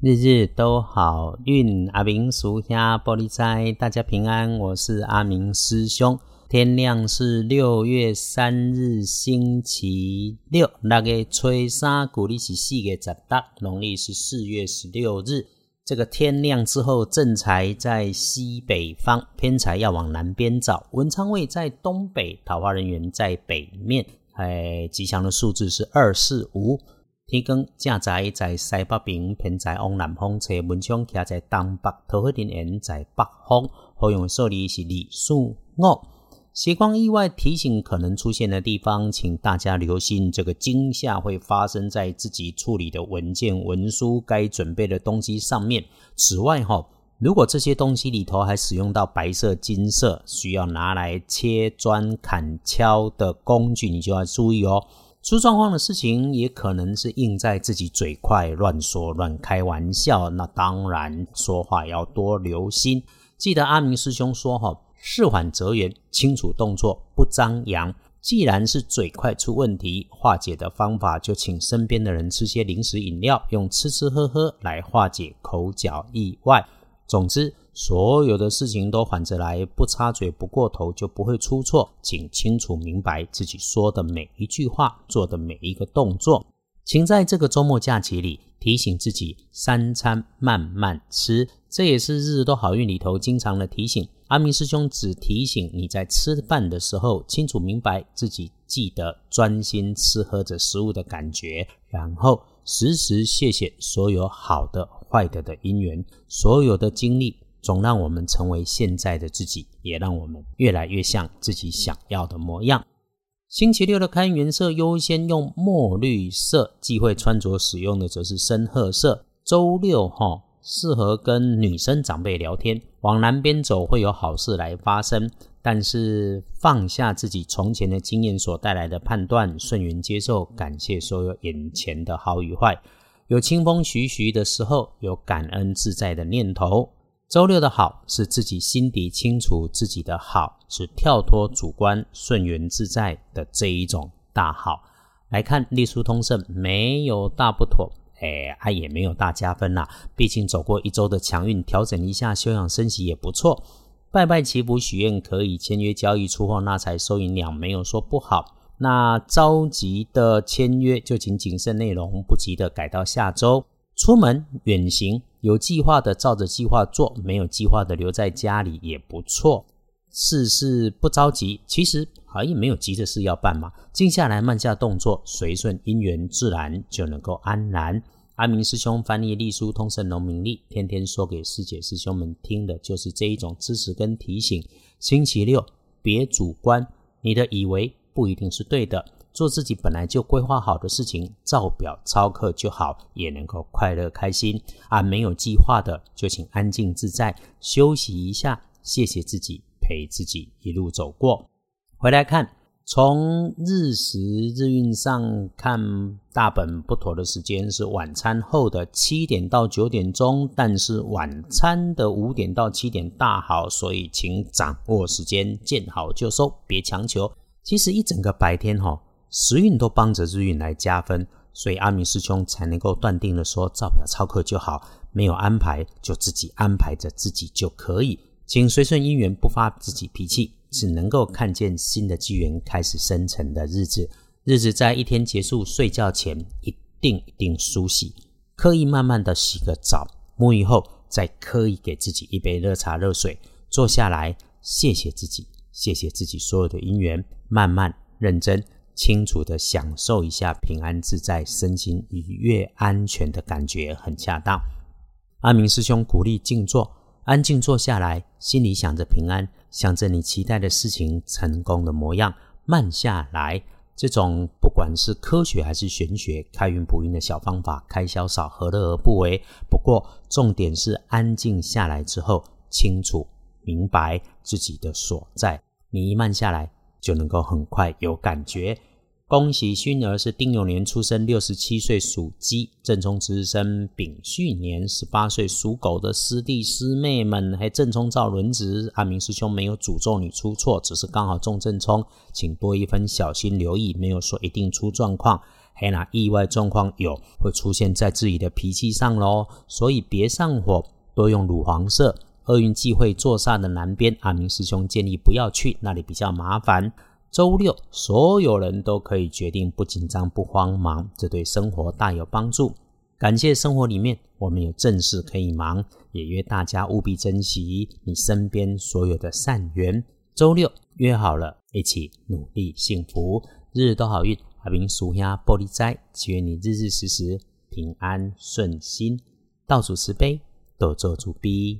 日日都好运，阿明属下玻璃斋，大家平安。我是阿明师兄。天亮是六月三日，星期六。那个吹沙古历是四月十八，农历是四月十六日。这个天亮之后，正财在西北方，偏财要往南边找。文昌位在东北，桃花人员在北面。哎，吉祥的数字是二四五。天光正在在西北边，偏在往南方车门窗徛在东北，桃花人缘在北方。好用的数字是二、数五。斜光意外提醒可能出现的地方，请大家留心，这个惊吓会发生在自己处理的文件、文书、该准备的东西上面。此外，哈，如果这些东西里头还使用到白色、金色，需要拿来切砖、砍敲的工具，你就要注意哦。出状况的事情也可能是印在自己嘴快、乱说、乱开玩笑。那当然，说话要多留心。记得阿明师兄说：“哈，事缓则圆，清楚动作不张扬。既然是嘴快出问题，化解的方法就请身边的人吃些零食饮料，用吃吃喝喝来化解口角意外。总之。”所有的事情都缓着来，不插嘴不过头，就不会出错。请清楚明白自己说的每一句话，做的每一个动作。请在这个周末假期里提醒自己三餐慢慢吃，这也是日日都好运里头经常的提醒。阿明师兄只提醒你在吃饭的时候，清楚明白自己记得专心吃喝着食物的感觉，然后时时谢谢所有好的、坏的的因缘，所有的经历。总让我们成为现在的自己，也让我们越来越像自己想要的模样。星期六的开运色优先用墨绿色，忌讳穿着使用的则是深褐色。周六哈适合跟女生长辈聊天，往南边走会有好事来发生。但是放下自己从前的经验所带来的判断，顺缘接受，感谢所有眼前的好与坏。有清风徐徐的时候，有感恩自在的念头。周六的好是自己心底清楚，自己的好是跳脱主观、顺缘自在的这一种大好。来看隶书通胜，没有大不妥，哎，它也没有大加分啦。毕竟走过一周的强运，调整一下休养生息也不错。拜拜祈福许愿可以，签约交易出货纳财收银两，没有说不好。那着急的签约就请谨慎内容，不急的改到下周。出门远行，有计划的照着计划做，没有计划的留在家里也不错。事事不着急，其实好像没有急的事要办嘛。静下来，慢下动作，随顺因缘，自然就能够安然。阿明师兄翻译隶书通胜农民历，天天说给师姐师兄们听的就是这一种知识跟提醒。星期六别主观，你的以为不一定是对的。做自己本来就规划好的事情，照表操课就好，也能够快乐开心。啊，没有计划的，就请安静自在，休息一下，谢谢自己，陪自己一路走过。回来看，从日时日运上看，大本不妥的时间是晚餐后的七点到九点钟，但是晚餐的五点到七点大好，所以请掌握时间，见好就收，别强求。其实一整个白天哈。时运都帮着日运来加分，所以阿明师兄才能够断定的说，照表操课就好，没有安排就自己安排着自己就可以，请随顺因缘，不发自己脾气，只能够看见新的机缘开始生成的日子。日子在一天结束睡觉前，一定一定梳洗，刻意慢慢的洗个澡，沐浴后再刻意给自己一杯热茶热水，坐下来谢谢自己，谢谢自己所有的因缘，慢慢认真。清楚的享受一下平安自在、身心愉悦、安全的感觉，很恰当。阿明师兄鼓励静坐，安静坐下来，心里想着平安，想着你期待的事情成功的模样，慢下来。这种不管是科学还是玄学，开运补运的小方法，开销少，何乐而不为？不过重点是安静下来之后，清楚明白自己的所在。你一慢下来，就能够很快有感觉。恭喜勋儿是丁酉年出生，六十七岁属鸡，正冲之生丙戌年十八岁属狗的师弟师妹们，还正冲照轮值。阿明师兄没有诅咒你出错，只是刚好中正冲，请多一分小心留意，没有说一定出状况。嘿啦，意外状况有会出现在自己的脾气上喽，所以别上火，多用乳黄色。厄运忌讳坐煞的南边，阿明师兄建议不要去那里，比较麻烦。周六，所有人都可以决定不紧张、不慌忙，这对生活大有帮助。感谢生活里面我们有正事可以忙，也约大家务必珍惜你身边所有的善缘。周六约好了，一起努力幸福，日日都好运。阿明属下玻璃斋，祈愿你日日时时平安顺心，倒数慈悲，多做主逼。